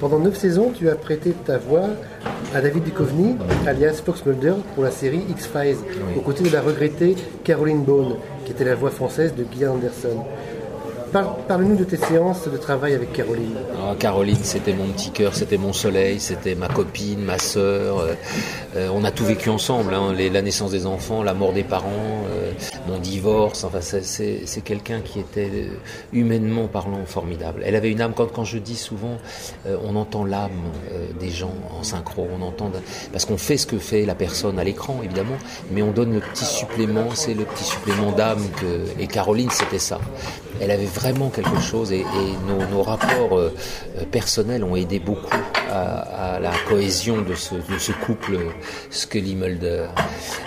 Pendant neuf saisons, tu as prêté ta voix à David Duchovny, alias Fox Mulder, pour la série X-Files, aux côtés de la regrettée Caroline Bone, qui était la voix française de Gillian Anderson. Parle-nous de tes séances de travail avec Caroline. Ah, Caroline, c'était mon petit cœur, c'était mon soleil, c'était ma copine, ma sœur. Euh, euh, on a tout vécu ensemble, hein, la naissance des enfants, la mort des parents, euh, mon divorce. Enfin, c'est quelqu'un qui était humainement parlant formidable. Elle avait une âme. Quand, quand je dis souvent, on entend l'âme des gens en synchro, on entend parce qu'on fait ce que fait la personne à l'écran, évidemment, mais on donne le petit supplément. C'est le petit supplément d'âme que et Caroline, c'était ça elle avait vraiment quelque chose et, nos, rapports euh, euh, personnels ont aidé beaucoup à, la cohésion de ce, couple Scully-Mulder.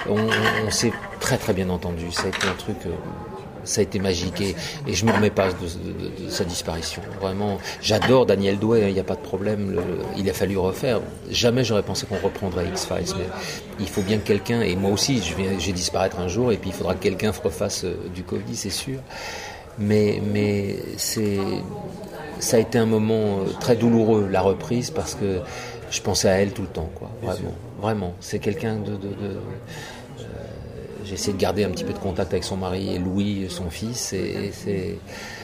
On, s'est très très bien entendu, ça a été un truc... Euh, ça a été magique et, je ne me remets pas de, sa disparition. Vraiment, j'adore Daniel Douai, hein, il n'y a pas de problème. il a fallu refaire. Jamais j'aurais pensé qu'on reprendrait X-Files, mais il faut bien que quelqu'un, et moi aussi, je vais, disparaître un jour, et puis il faudra que quelqu'un refasse du Covid, c'est sûr. Mais, mais c'est, ça a été un moment euh, très douloureux, la reprise, parce que je pensais à elle tout le temps, quoi. Vraiment, vraiment. C'est quelqu'un de, de, de euh, j'ai essayé de garder un petit peu de contact avec son mari et Louis, son fils, et, c'est,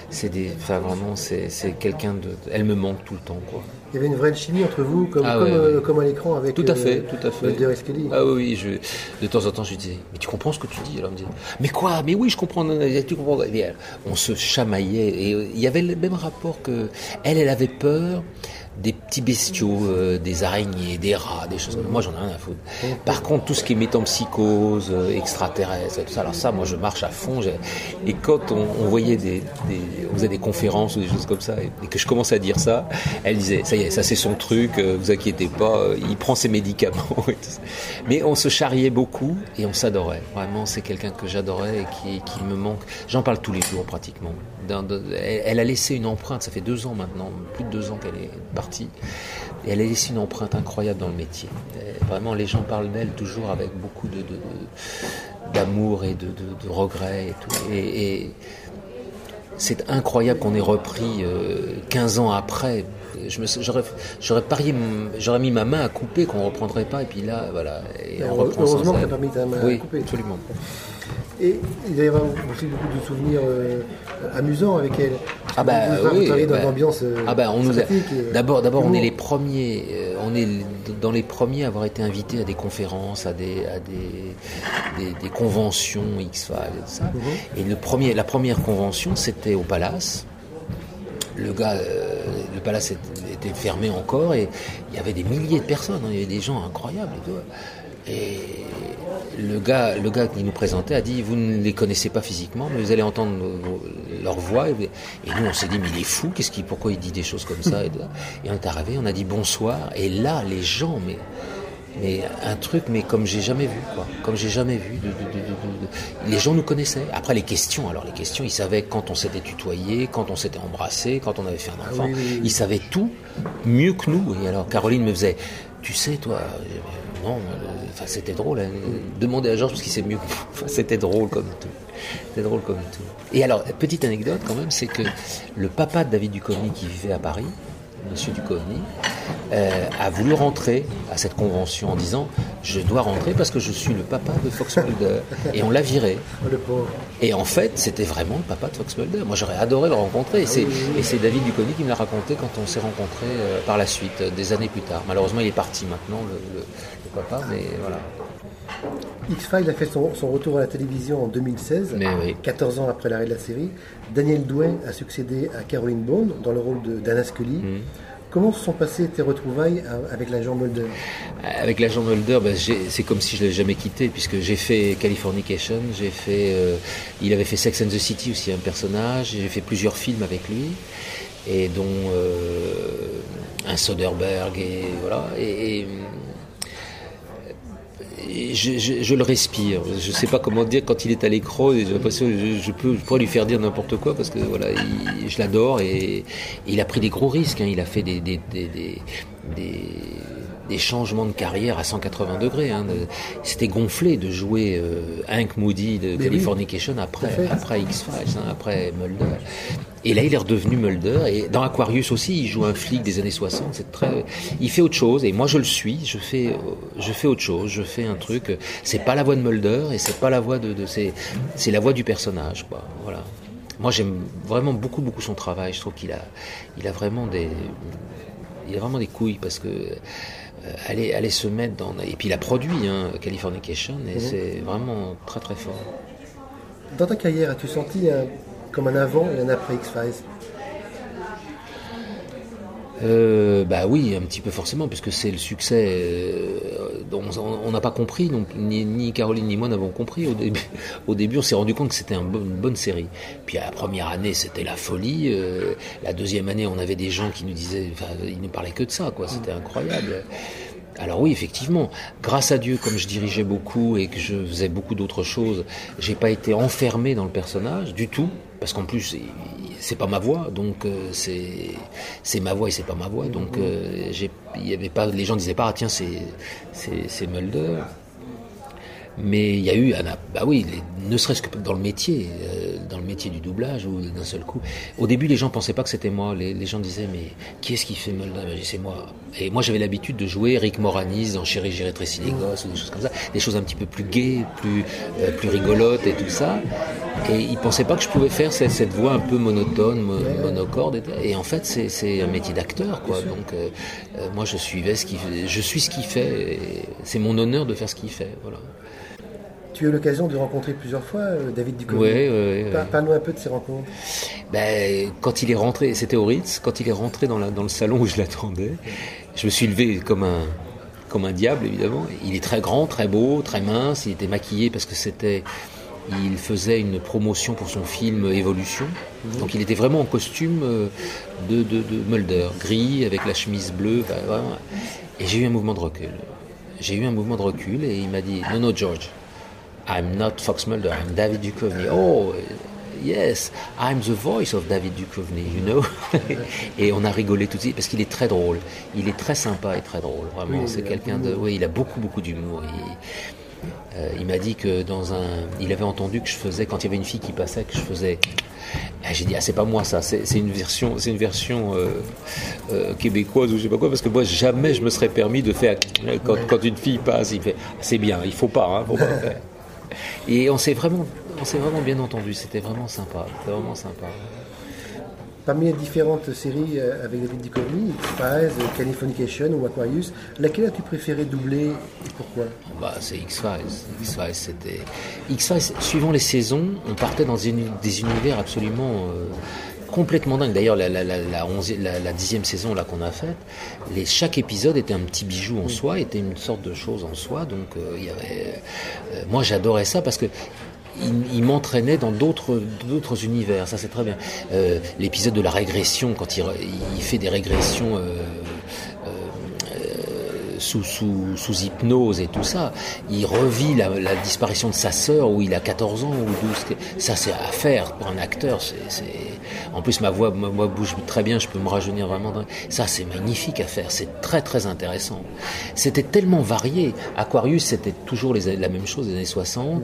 c'est des, enfin vraiment, c'est, c'est quelqu'un de, elle me manque tout le temps, quoi. Il y avait une vraie chimie entre vous, comme, ah euh, comme, à l'écran avec tout à fait, euh, tout à fait. Ah oui, je, de temps en temps, je lui disais, mais tu comprends ce que tu dis? Alors me disait, mais quoi? Mais oui, je comprends. Tu comprends On se chamaillait et il y avait le même rapport que elle, elle avait peur des petits bestiaux, euh, des araignées, des rats, des choses. Moi, j'en ai rien à foutre. Par contre, tout ce qui est métempsychose, euh, extraterrestre, tout ça, alors ça, moi, je marche à fond. Et quand on, voyait des, on faisait des conférences ou des choses comme ça, et, que je commençais à dire ça, elle disait, ça y est, ça c'est son truc, euh, vous inquiétez pas, il prend ses médicaments. Mais on se charriait beaucoup et on s'adorait. Vraiment, c'est quelqu'un que j'adorais et qui, me manque. J'en parle tous les jours pratiquement. elle a laissé une empreinte, ça fait deux ans maintenant, plus de deux ans qu'elle est et elle a laissé une empreinte incroyable dans le métier. vraiment, les gens parlent d'elle toujours avec beaucoup d'amour et de, de, regrets et tout. Et, c'est incroyable qu'on ait repris 15 euh, ans après. j'aurais, j'aurais parié, j'aurais mis ma main à couper qu'on ne reprendrait pas, et puis là, voilà. Et on heureusement que tu pas mis ta main à couper. Absolument. Et il va y avoir aussi beaucoup de souvenirs euh, amusants avec elle. Ah bah oui. dans bah, euh, ah bah on nous a... D'abord, d'abord on est les premiers, euh, on est dans les premiers à avoir été invités à des conférences, à des, à des, des, conventions X-Files et ça. Mhm. Et le premier, la première convention, c'était au Palace. Le gars, le Palace était fermé encore et il y avait des milliers de personnes. Hein. il y avait des gens incroyables et tout. Et le gars, le gars qui nous présentait a dit Vous ne les connaissez pas physiquement, mais vous allez entendre leur voix. Et, nous, on s'est dit Mais il est fou, qu'est-ce qui, pourquoi il dit des choses comme ça Et, on est arrivé, on a dit bonsoir. Et là, les gens, mais, mais un truc, mais comme j'ai jamais vu, quoi. Comme j'ai jamais vu. les gens nous connaissaient. Après, les questions, alors les questions, ils savaient quand on s'était tutoyé, quand on s'était embrassé, quand on avait fait un enfant. Ils savaient tout mieux que nous. Et alors, Caroline me faisait Tu sais, toi non, euh, enfin, c'était drôle. Hein. Demandez à Georges parce qu'il sait mieux. c'était drôle comme tout. C'était drôle comme tout. Et alors, petite anecdote quand même, c'est que le papa de David Duchovny qui vivait à Paris, Monsieur Duchovny, euh, a voulu rentrer à cette convention en disant je dois rentrer parce que je suis le papa de Fox Mulder et on l'a viré. Oh, et en fait, c'était vraiment le papa de Fox Mulder. Moi, j'aurais adoré le rencontrer. Et ah c'est David Duchovny qui me l'a raconté quand on s'est rencontrés euh, par la suite, des années plus tard. Malheureusement, il est parti maintenant, le, papa, mais voilà. X-Files a fait son, retour à la télévision en 2016, 14 ans après l'arrêt de la série. Daniel Douin a succédé à Caroline Bond dans le rôle d'Anna Scully. Mm. Comment se sont passées tes retrouvailles avec l'agent Mulder? Avec l'agent Mulder, ben, c'est comme si je ne l'avais jamais quitté, puisque j'ai fait Californication, j'ai fait, euh, il avait fait Sex and the City aussi, un personnage, j'ai fait plusieurs films avec lui, et dont euh, un Soderbergh, et voilà. et je, le respire. Je ne sais pas comment dire quand il est à l'écran. J'ai l'impression que je, peux, pourrais lui faire dire n'importe quoi parce que voilà, je l'adore et, il a pris des gros risques. Hein. Il a fait des, des, changements de carrière à 180 degrés. Hein. C'était gonflé de jouer euh, Hank Moody de Californication après, après X-Files, hein, après Mulder. Et là, il est redevenu Mulder. Et dans Aquarius aussi, il joue un flic des années 60. C'est très, il fait autre chose. Et moi, je le suis. Je fais, je fais autre chose. Je fais un truc. C'est pas la voix de Mulder et c'est pas la voix de, de c'est, c'est la voix du personnage, quoi. Voilà. Moi, j'aime vraiment beaucoup, beaucoup son travail. Je trouve qu'il a, il a vraiment des, il a vraiment des couilles parce que euh, aller, aller se mettre dans. Et puis il a produit hein, Californication et mhm. c'est vraiment très très fort. Dans ta carrière, as-tu senti comme un avant et un après X-Files? Euh, bah oui, un petit peu forcément, puisque c'est le succès euh, on n'a pas compris, donc ni, Caroline ni moi n'avons compris au début. On s'est rendu compte que c'était une bonne série. Puis la première année, c'était la folie. Euh, la deuxième année, on avait des gens qui nous disaient, ils ne parlaient que de ça, quoi. C'était incroyable. Alors oui, effectivement, grâce à Dieu, comme je dirigeais beaucoup et que je faisais beaucoup d'autres choses, j'ai pas été enfermé dans le personnage du tout, parce qu'en plus c'est pas ma voix, donc euh, c'est c'est ma voix et c'est pas ma voix, donc euh, il y avait pas, les gens disaient pas ah tiens c'est c'est Mulder. Mais il y a eu, bah oui, ne serait-ce que dans le métier, euh, dans le métier du doublage, ou d'un seul coup. Au début, les gens pensaient pas que c'était moi. Les, gens disaient, mais qui est-ce qui fait Mulder C'est moi. Et moi, j'avais l'habitude de jouer Rick Moranis dans Chérie, j'ai rétréci les gosses, ou des choses comme ça. Des choses un petit peu plus gaies, plus, euh, plus rigolotes et tout ça. Et ils pensaient pas que je pouvais faire cette, cette voix un peu monotone, monocorde. Et, en fait, c'est un métier d'acteur, quoi. Donc, euh, moi, je suivais ce qu'il Je suis ce qu'il fait. C'est mon honneur de faire ce qu'il fait. Voilà. Tu as eu l'occasion de rencontrer plusieurs fois euh, David Duchovny. Oui, oui, oui. Parle-nous un peu de ces rencontres. Ben, quand il est rentré, c'était au Ritz, quand il est rentré dans, la, dans le salon où je l'attendais, je me suis levé comme un, comme un diable, évidemment. Il est très grand, très beau, très mince, il était maquillé parce que c'était... Il faisait une promotion pour son film Évolution. Mhm. Donc il était vraiment en costume euh, de, de, de Mulder, gris, avec la chemise bleue. Et j'ai eu un mouvement de recul. J'ai eu un mouvement de recul et il m'a dit, non, non, George, I'm not Fox Mulder, I'm David Duchovny. Oh, yes, I'm the voice of David Duchovny, you know. et on a rigolé tout de suite parce qu'il est très drôle. Il est très sympa et très drôle, vraiment. c'est quelqu'un de. Oui, il a beaucoup, beaucoup d'humour. Il, euh, il m'a dit que dans un. Il avait entendu que je faisais, quand il y avait une fille qui passait, que je faisais. Ah, j'ai dit, ah, c'est pas moi ça, c'est une version, c'est une version euh, euh, québécoise ou je sais pas quoi, parce que moi, jamais je me serais permis de faire. Quand, quand une fille passe, il fait, c'est bien, il faut pas, hein, faut pas faire. Et on s'est vraiment, on s'est vraiment bien entendu. C'était vraiment sympa. C'était vraiment sympa. Parmi les différentes séries euh, avec David Duchovny, X-Files, Californication ou Aquarius, laquelle as-tu préféré doubler et pourquoi? Bah, C'est X-Files. X-Files, c'était. X-Files, suivant les saisons, on partait dans des univers absolument. Euh, complètement dingue. D'ailleurs, la, la, la, dixième saison là qu'on a faite, les, chaque épisode était un petit bijou en soi, était une sorte de chose en soi. Donc, euh, il y avait, euh, moi, j'adorais ça parce que il, m'entraînait dans d'autres d'autres univers. Ça, c'est très bien. Euh, l'épisode de la régression, quand il, il fait des régressions sous, sous, sous, hypnose et tout ça. Il revit la, la, disparition de sa sœur où il a 14 ans ou 12. Ça, c'est à faire pour un acteur. C'est, En plus, ma voix, ma voix bouge très bien, je peux me rajeunir vraiment. Ça, c'est magnifique à faire. C'est très, très intéressant. C'était tellement varié. Aquarius, c'était toujours les, la même chose, les années 60.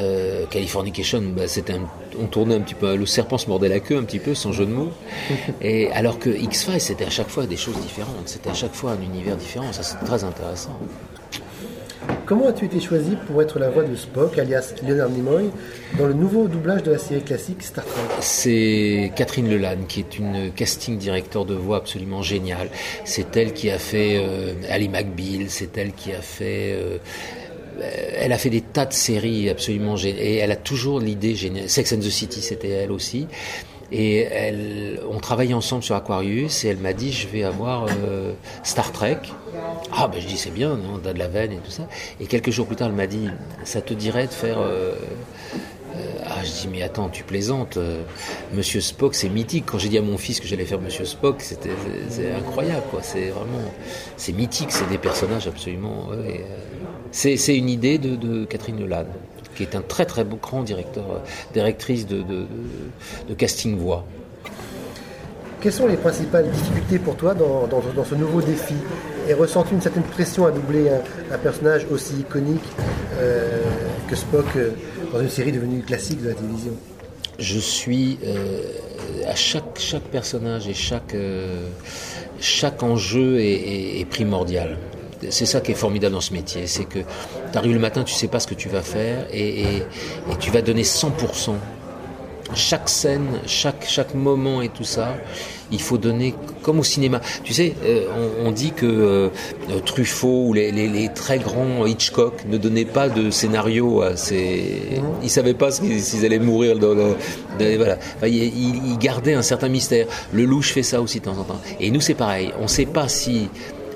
Euh, Californication, bah, c'était on tournait un petit peu, le serpent se mordait la queue un petit peu, sans jeu de mots. Et alors que X-Files, c'était à chaque fois des choses différentes. C'était à chaque fois un univers différent. Ça, c'est très intéressant. Comment as-tu été choisi pour être la voix de Spock, alias Leonard Nimoy, dans le nouveau doublage de la série classique Star Trek? C'est Catherine Lelanne, qui est une casting directeur de voix absolument géniale. C'est elle qui a fait euh, Ali McBeal, c'est elle qui a fait... Euh, elle a fait des tas de séries absolument géniales. Et elle a toujours l'idée géniale. Sex and the City, c'était elle aussi. Et on travaillait ensemble sur Aquarius et elle m'a dit je vais avoir euh, Star Trek. Ah ben je dis c'est bien, on a de la veine et tout ça. Et quelques jours plus tard elle m'a dit ça te dirait de faire euh, euh, ah, je dis, mais attends, tu plaisantes. Monsieur Spock, c'est mythique. Quand j'ai dit à mon fils que j'allais faire Monsieur Spock, c'était incroyable, quoi. C'est vraiment, c'est mythique. C'est des personnages absolument. c'est une idée de, de Catherine Lelanne qui est un très très grand directeur, directrice de, de, casting voix. quelles sont les principales difficultés pour toi dans, dans, ce nouveau défi Et ressens-tu une certaine pression à doubler un, personnage aussi iconique euh, que Spock euh, dans une série devenue classique de la télévision? Je suis à chaque, chaque personnage et chaque, chaque enjeu est primordial c'est ça qui est formidable dans ce métier, c'est que tu arrives le matin, tu sais pas ce que tu vas faire et, tu vas donner 100%. Chaque scène, chaque, chaque moment et tout ça, il faut donner comme au cinéma. Tu sais, euh, on, dit que euh, Truffaut ou les, très grands Hitchcock ne donnaient pas de scénario à ces... Ils savaient pas s'ils allaient mourir. Dans le, voilà. ils, gardaient un certain mystère. Le louche fait ça aussi de temps en temps. Et nous, c'est pareil. On ne sait pas si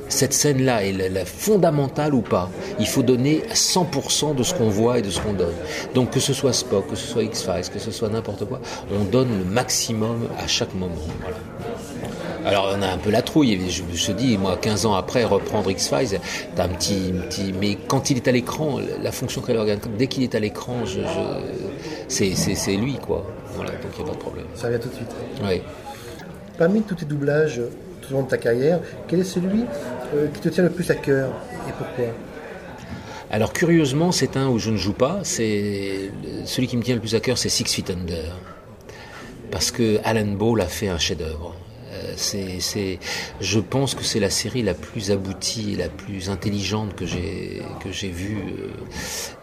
cette scène-là est la, fondamentale ou pas? Il faut donner 100% de ce qu'on voit et de ce qu'on donne. Donc que ce soit Spock, que ce soit X-Files, que ce soit n'importe quoi, on donne le maximum à chaque moment. Alors on a un peu la trouille, je me suis dit, moi 15 ans après, reprendre X-Files, t'as un petit, petit... Mais quand il est à l'écran, la fonction qu'elle organise, dès qu'il est à l'écran, je, c'est lui, quoi. Voilà, donc il n'y a pas de problème. Ça vient tout de suite. Oui. Parmi tous tes doublages, de ta carrière, quel est celui euh, qui te tient le plus à cœur et pourquoi? Alors curieusement, c'est un où je ne joue pas. C'est celui qui me tient le plus à cœur, c'est Six Feet Under, parce que Alan Ball a fait un chef-d'œuvre. Euh, c'est, je pense que c'est la série la plus aboutie, la plus intelligente que j'ai que j'ai vue,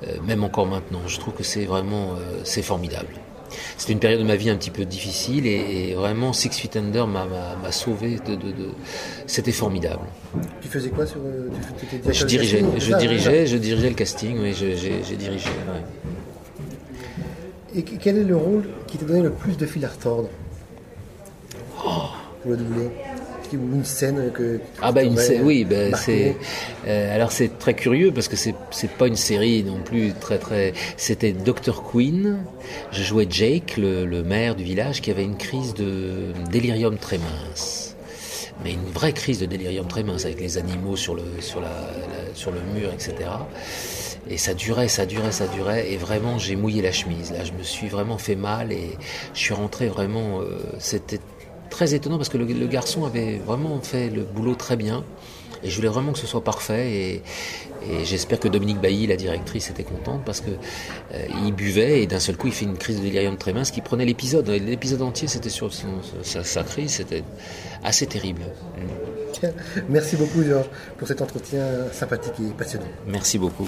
euh, même encore maintenant. Je trouve que c'est vraiment c'est formidable. C'était une période de ma vie un petit peu difficile et, vraiment Six Feet Under m'a sauvé de, C'était formidable. Tu faisais quoi sur euh, Je dirigeais, je dirigeais, je dirigeais le casting, oui, j'ai dirigé. Et quel est le rôle qui t'a donné le plus de fil à retordre? Oh. Pour le doubler une scène que ah bah une scène, oui bah, c'est euh, alors c'est très curieux parce que c'est c'est pas une série non plus très très c'était Dr Queen je jouais Jake le, le, maire du village qui avait une crise de délirium très mince mais une vraie crise de délirium très mince avec les animaux sur le sur la, sur le mur etc et ça durait, ça durait, ça durait, et vraiment j'ai mouillé la chemise. Là, je me suis vraiment fait mal et je suis rentré vraiment. Euh, c'était très étonnant parce que le, garçon avait vraiment fait le boulot très bien. Et je voulais vraiment que ce soit parfait. Et, j'espère que Dominique Bailly, la directrice, était contente parce que euh, il buvait et d'un seul coup il fait une crise de délirium très mince qui prenait l'épisode. L'épisode entier c'était sur sa, crise, c'était assez terrible. Merci beaucoup Georges pour cet entretien sympathique et passionnant. Merci beaucoup.